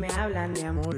me hablan de amor.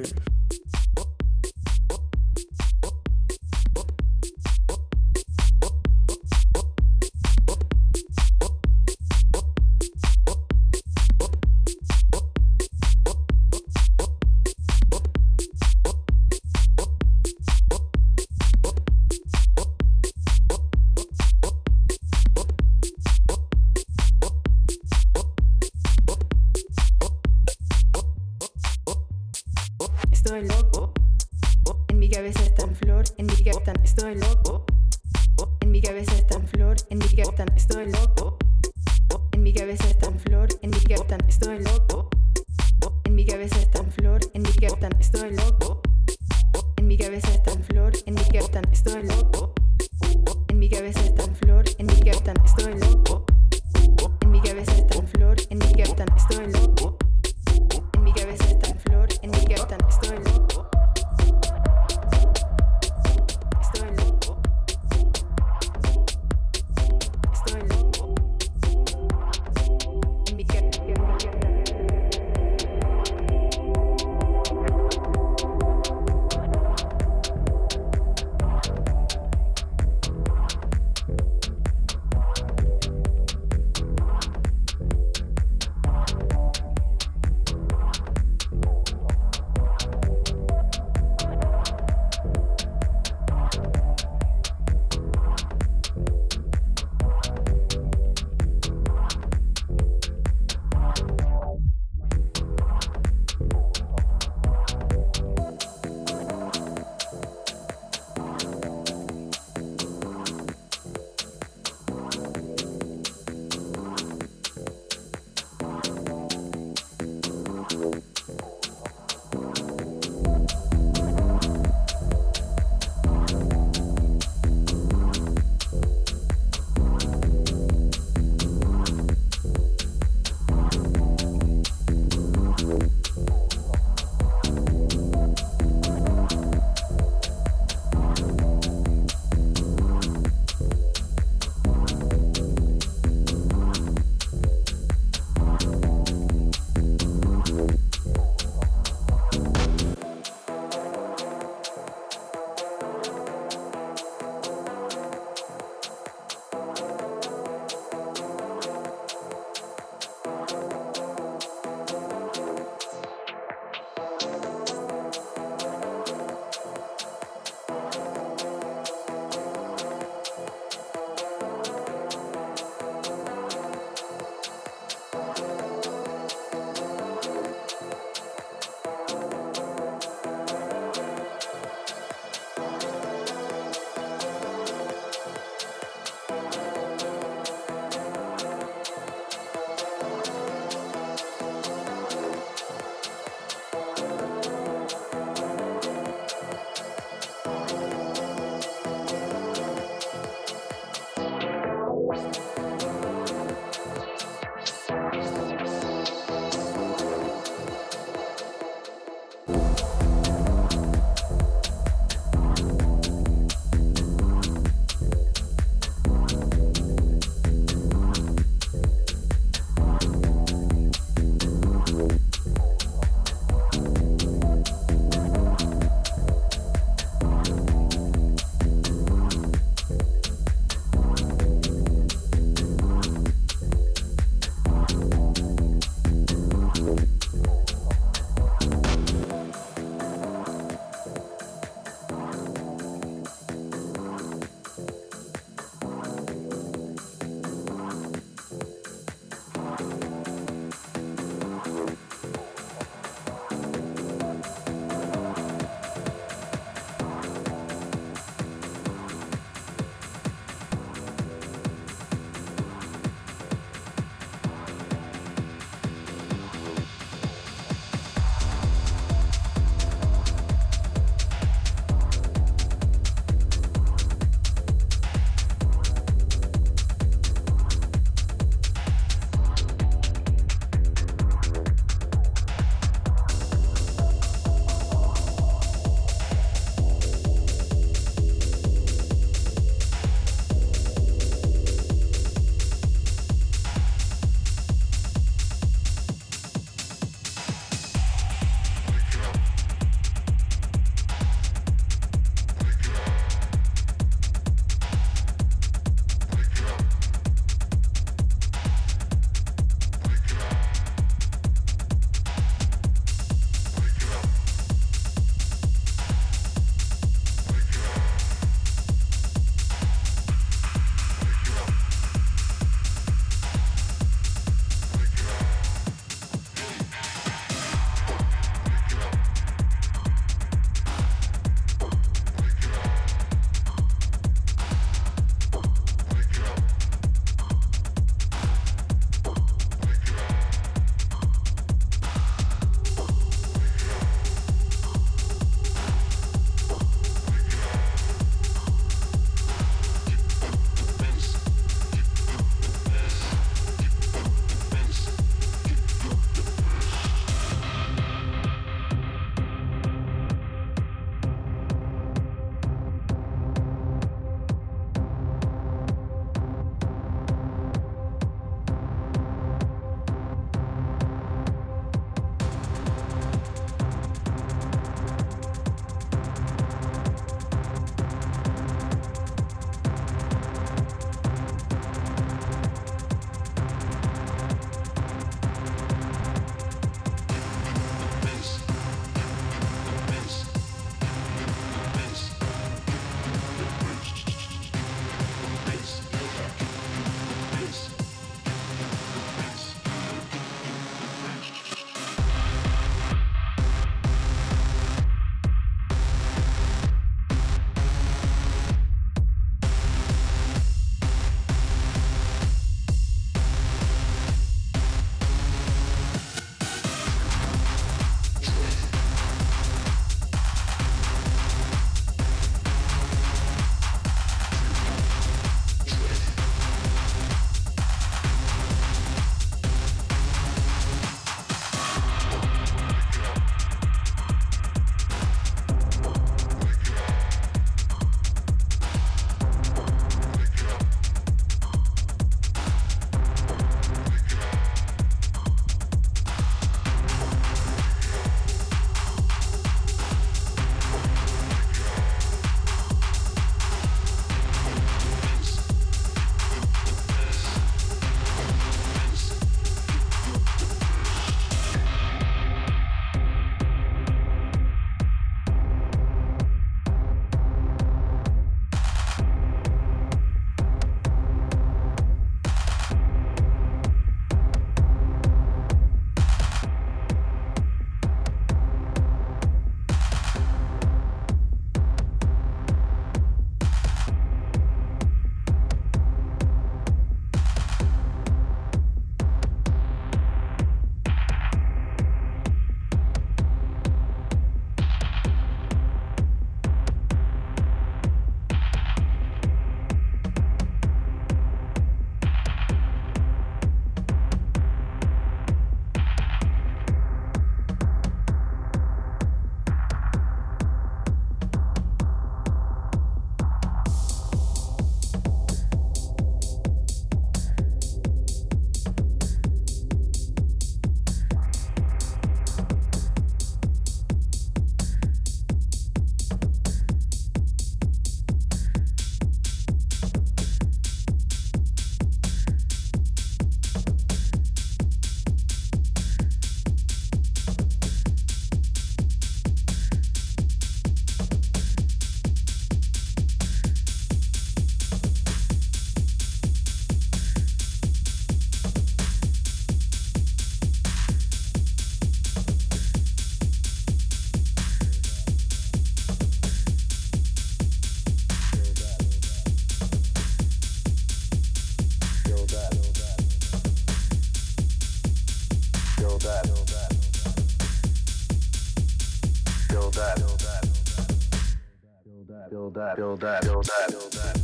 build up, build up, build up, build up,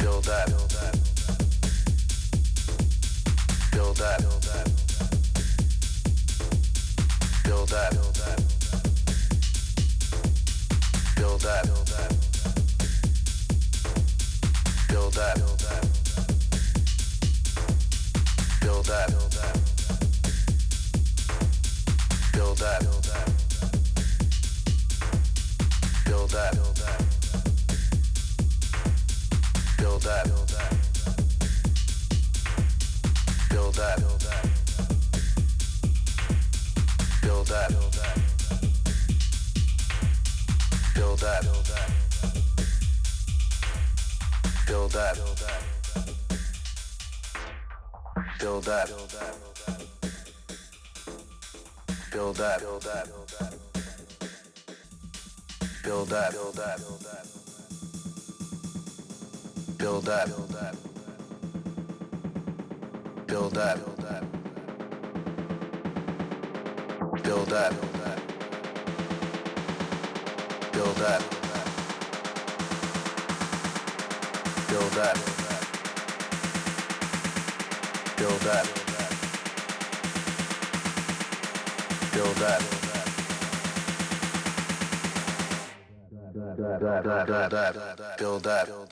build up, build up, build up, build up, build up, build up, build up. Build up. Build up. Build up. Build up. Build up. Build up. Build up. Build up. Build up. Build up. Build up. Build up build up, build up, build up, build up, build up, build up, build up, build up, build up, build up, build up. up, build up, build up.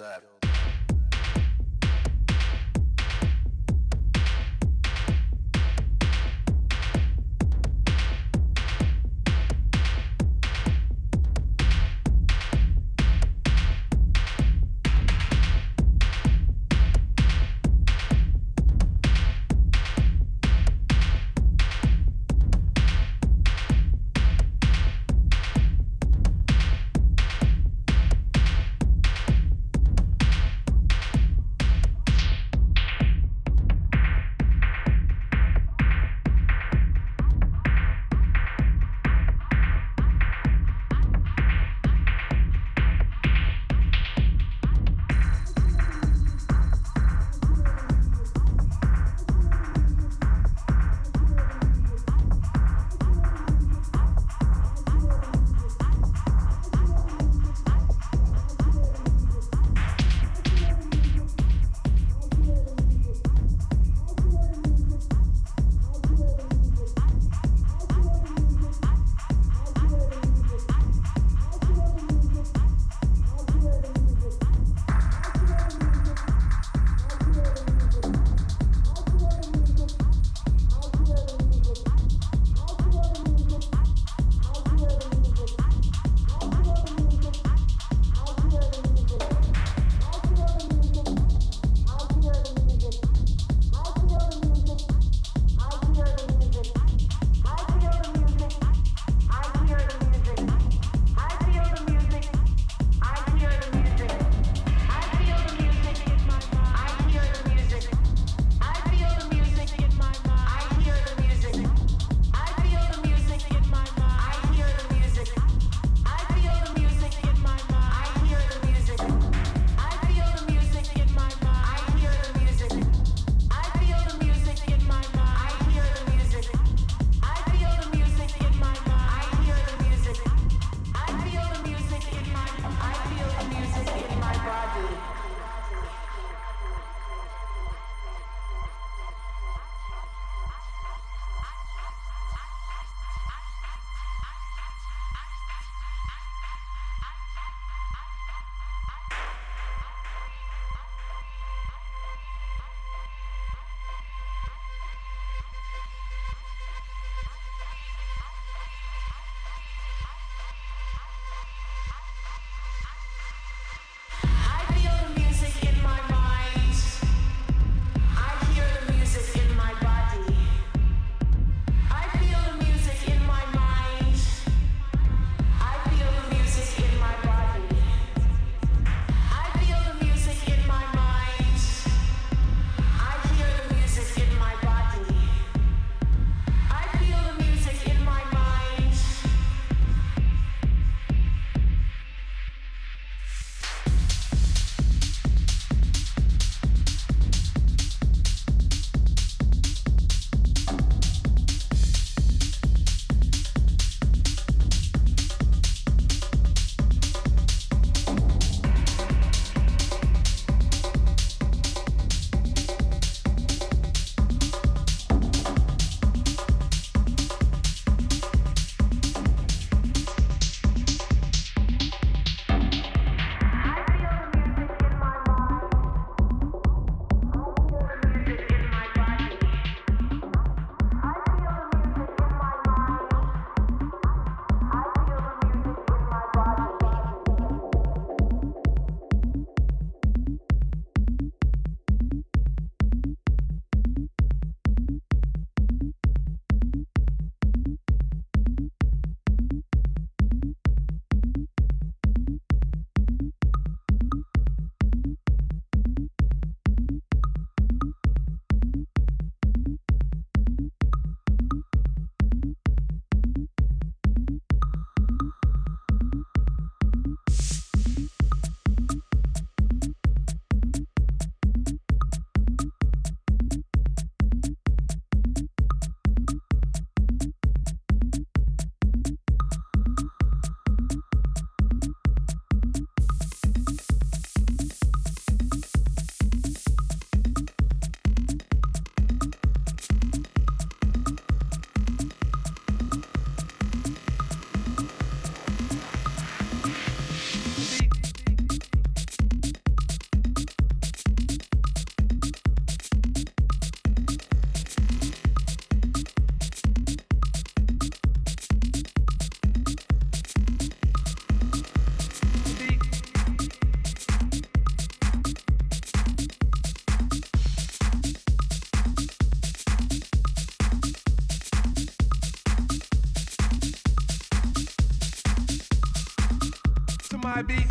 My beat.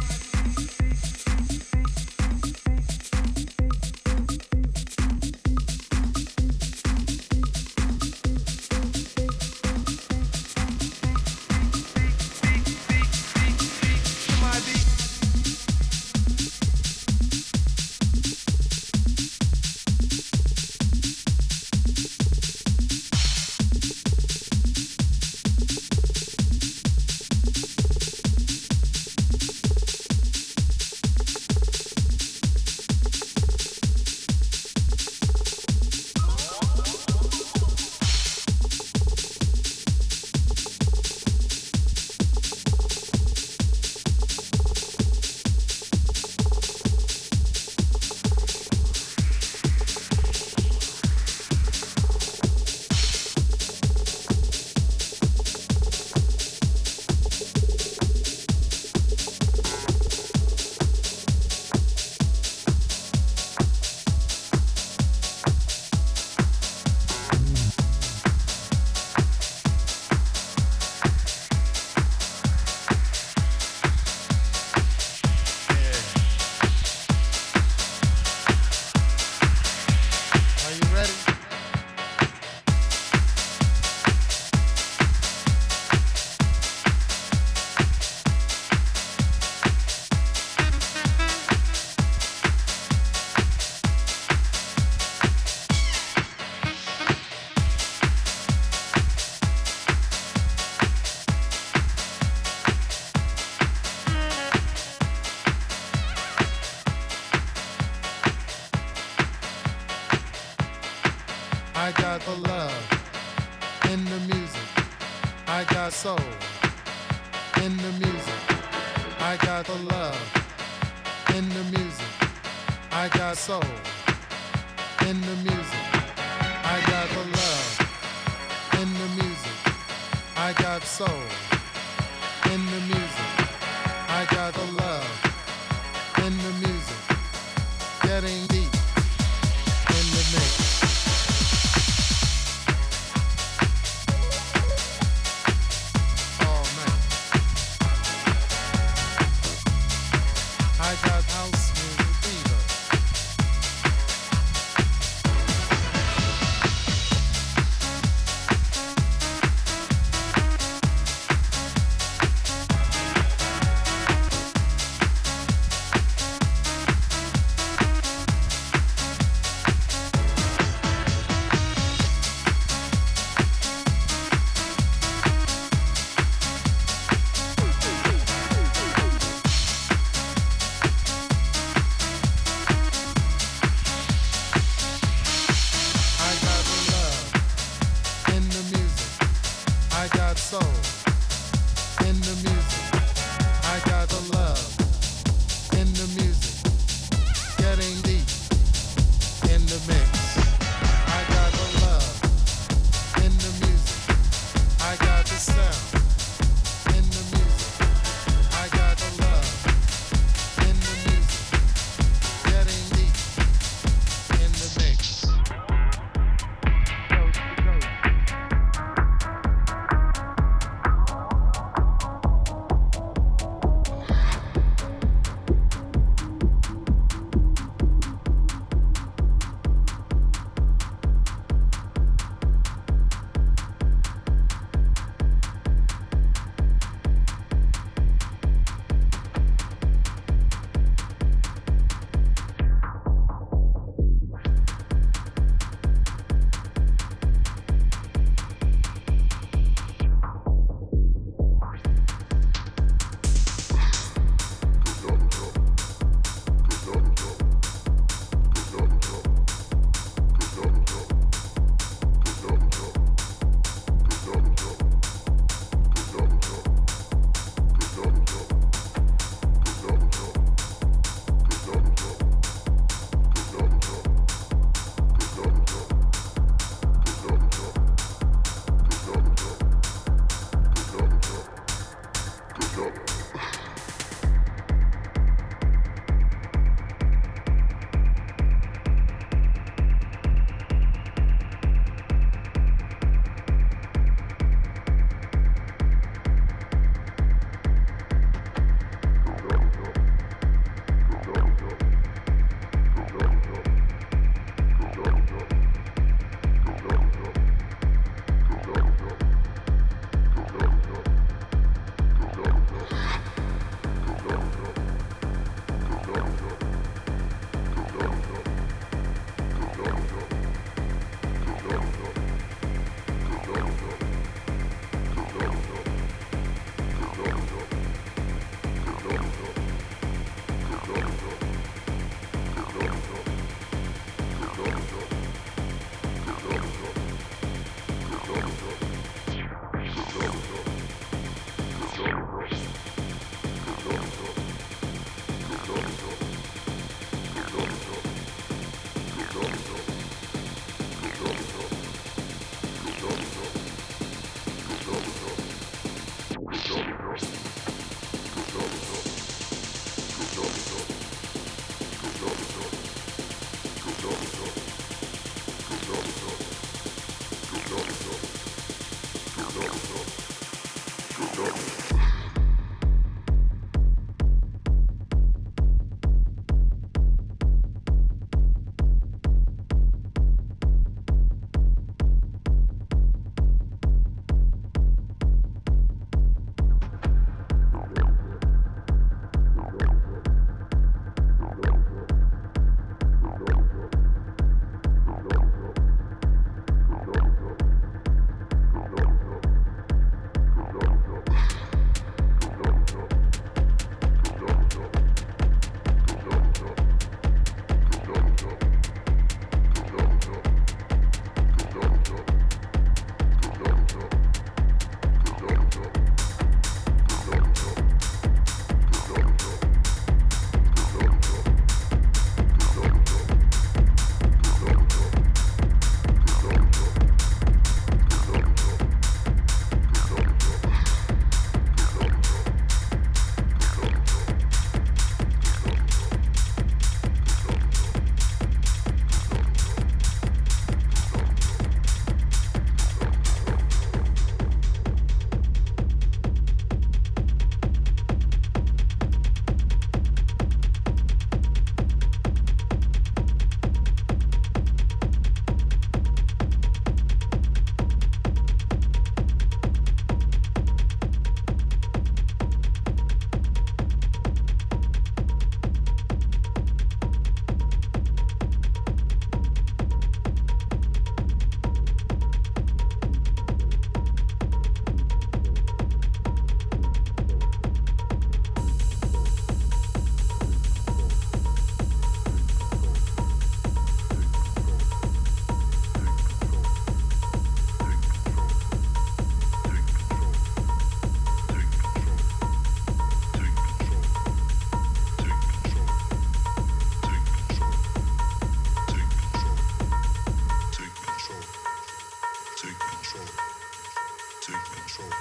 control.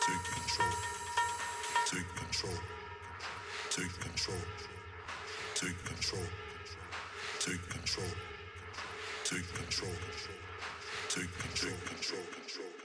Take control. Take control. Take control. Take control. Take control. Take control. Take control. Take control. Control. Control.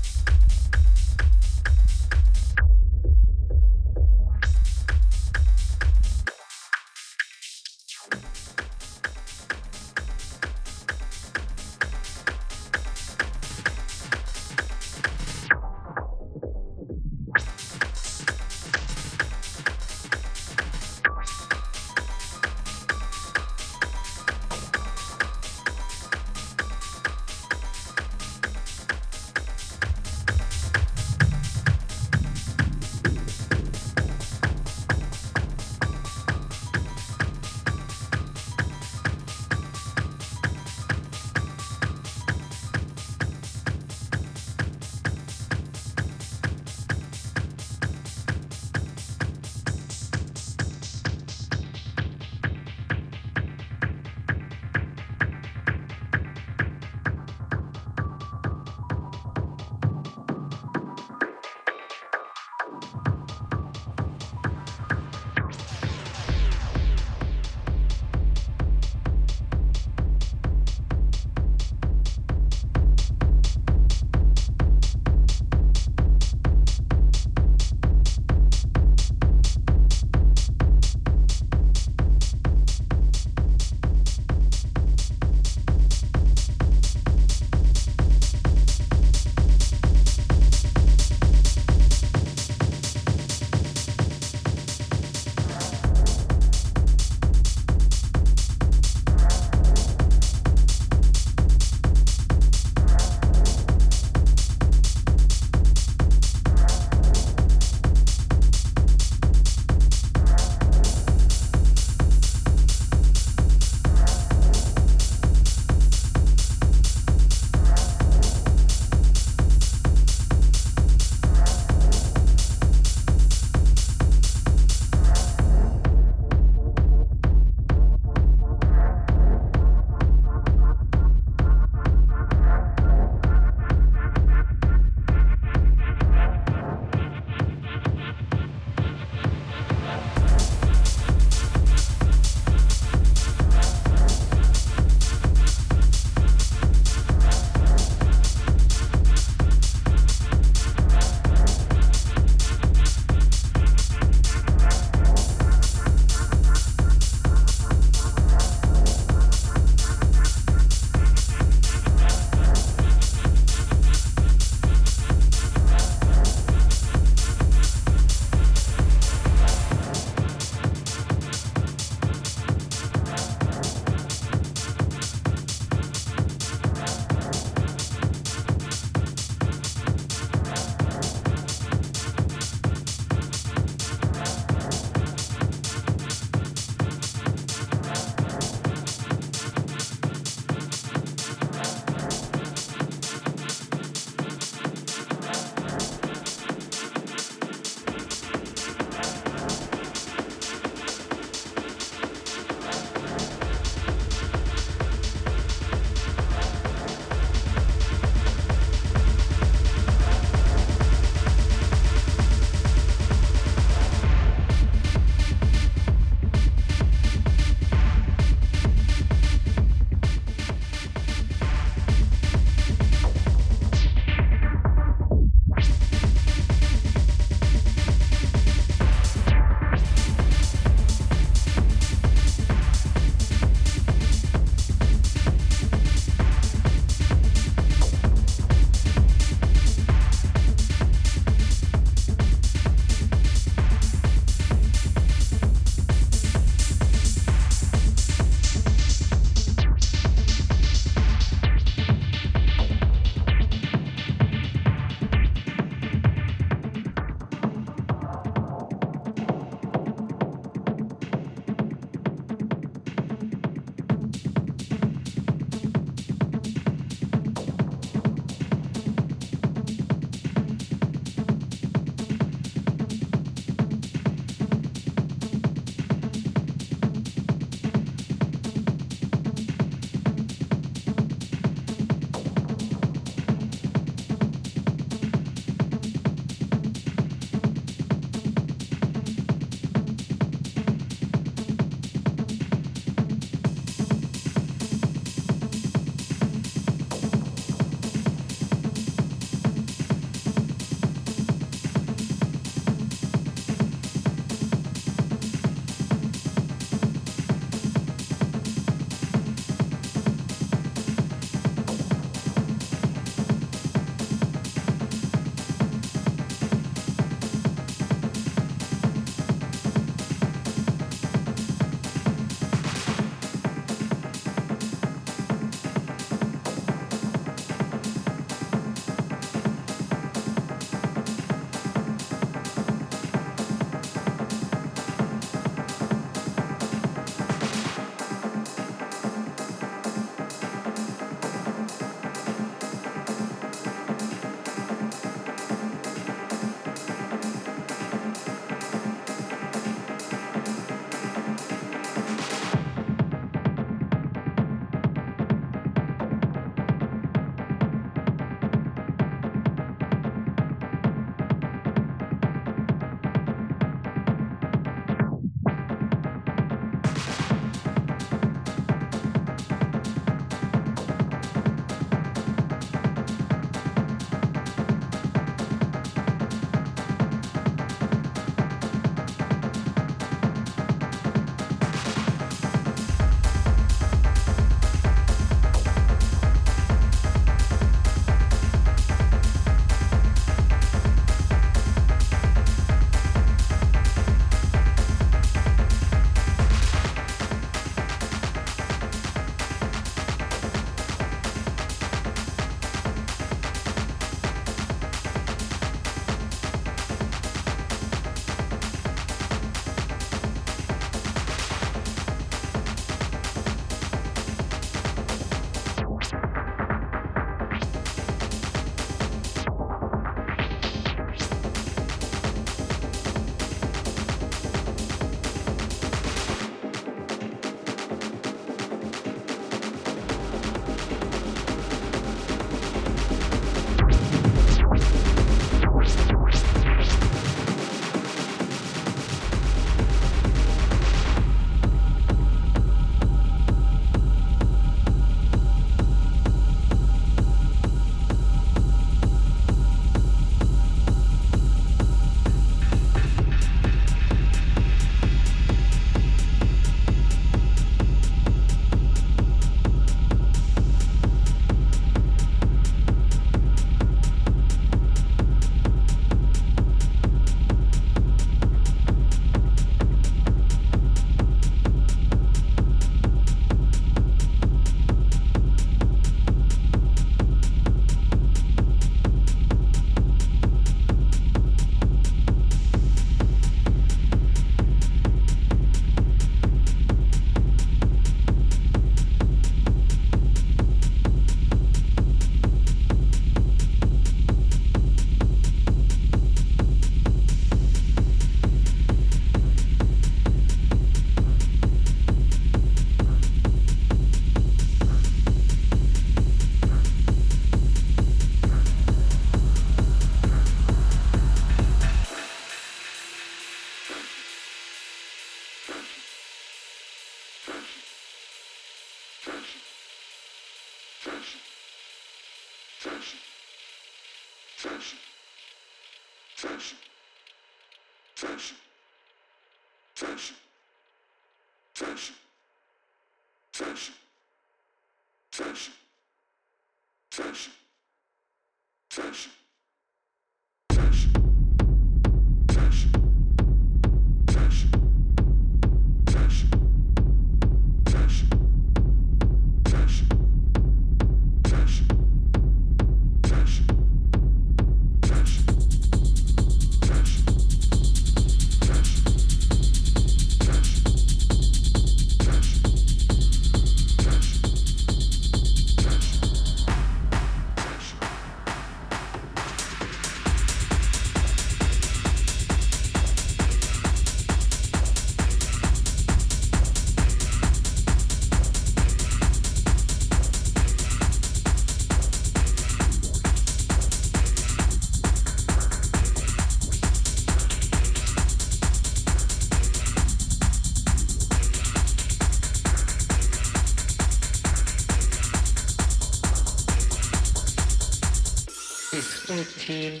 fourteen,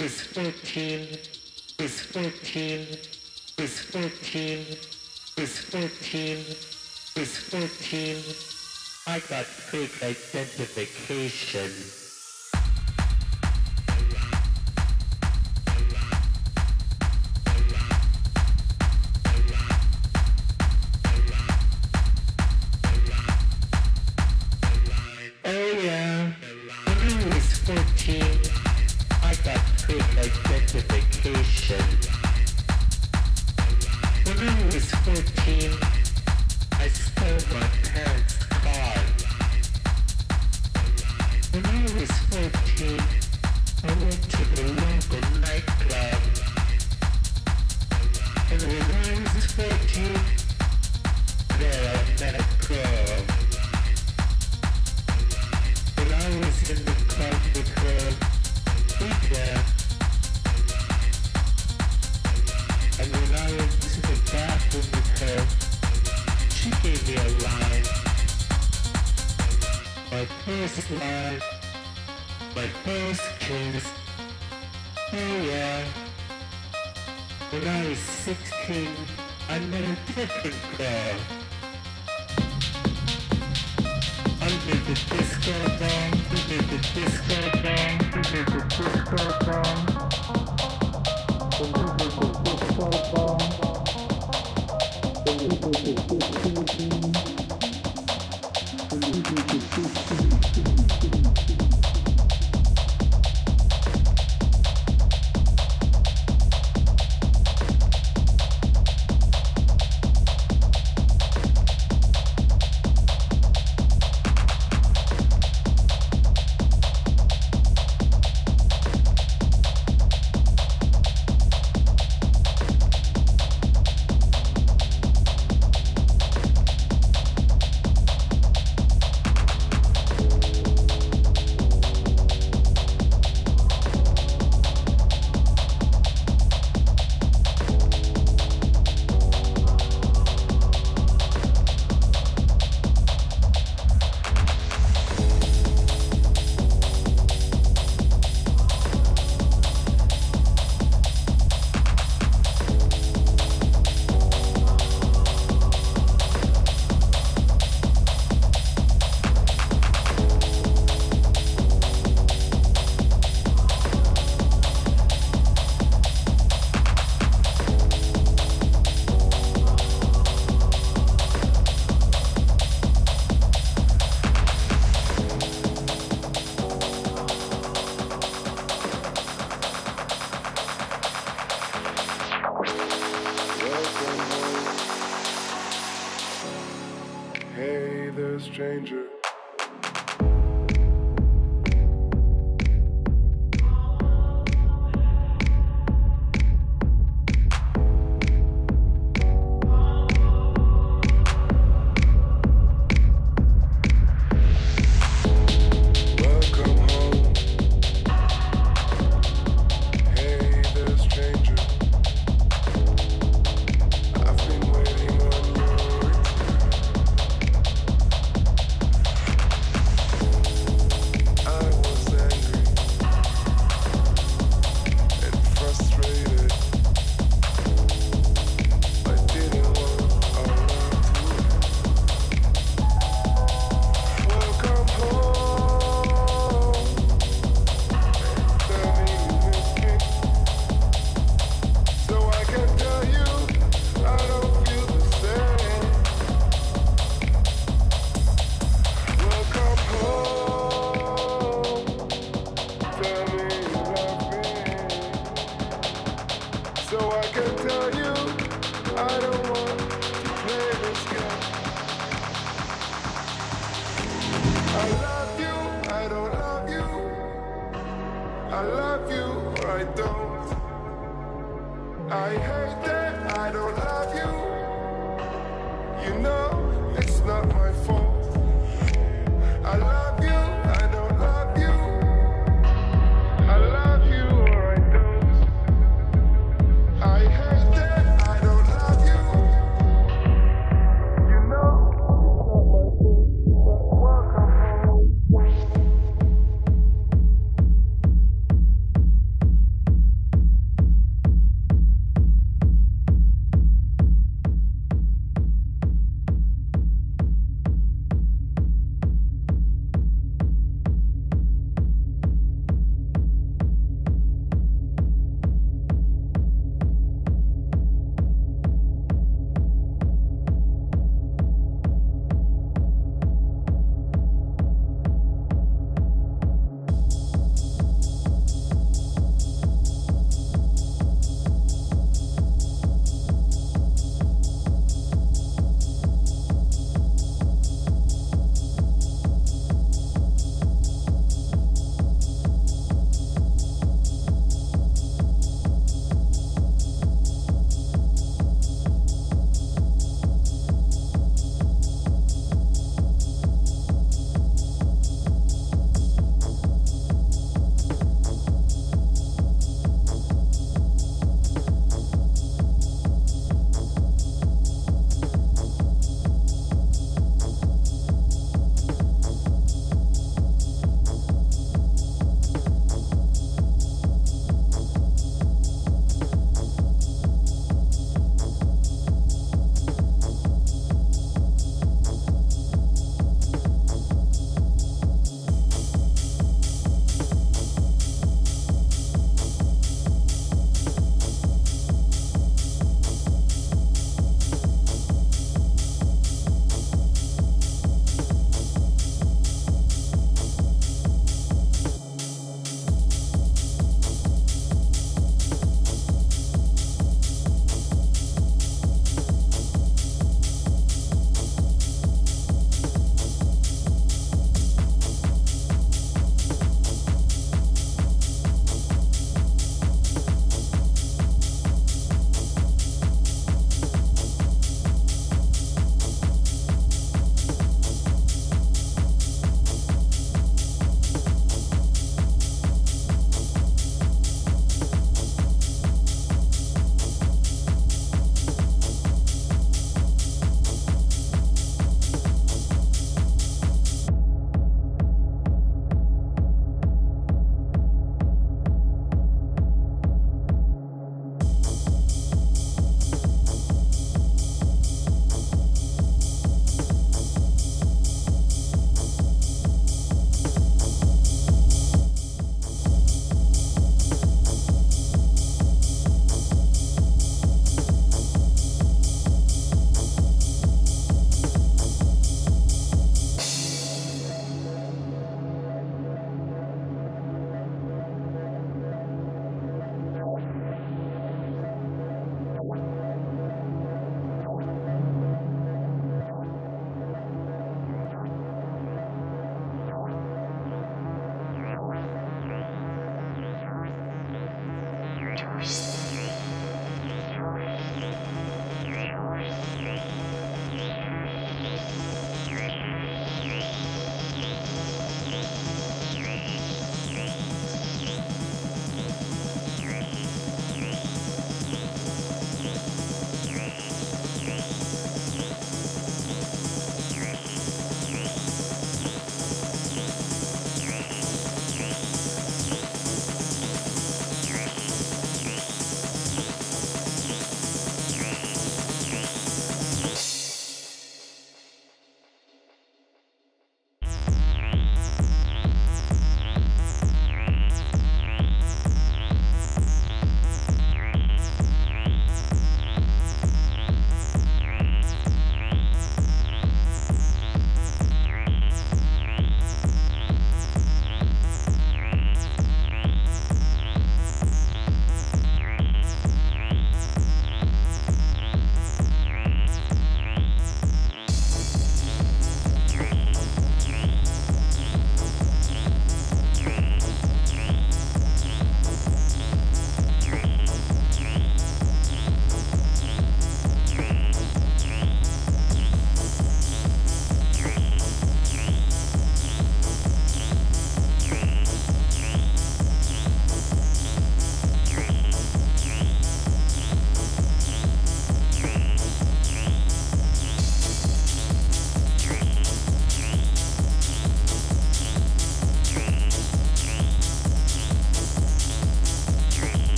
is fourteen? is fourteen? is fourteen? is fourteen? is fourteen? I got fake identification.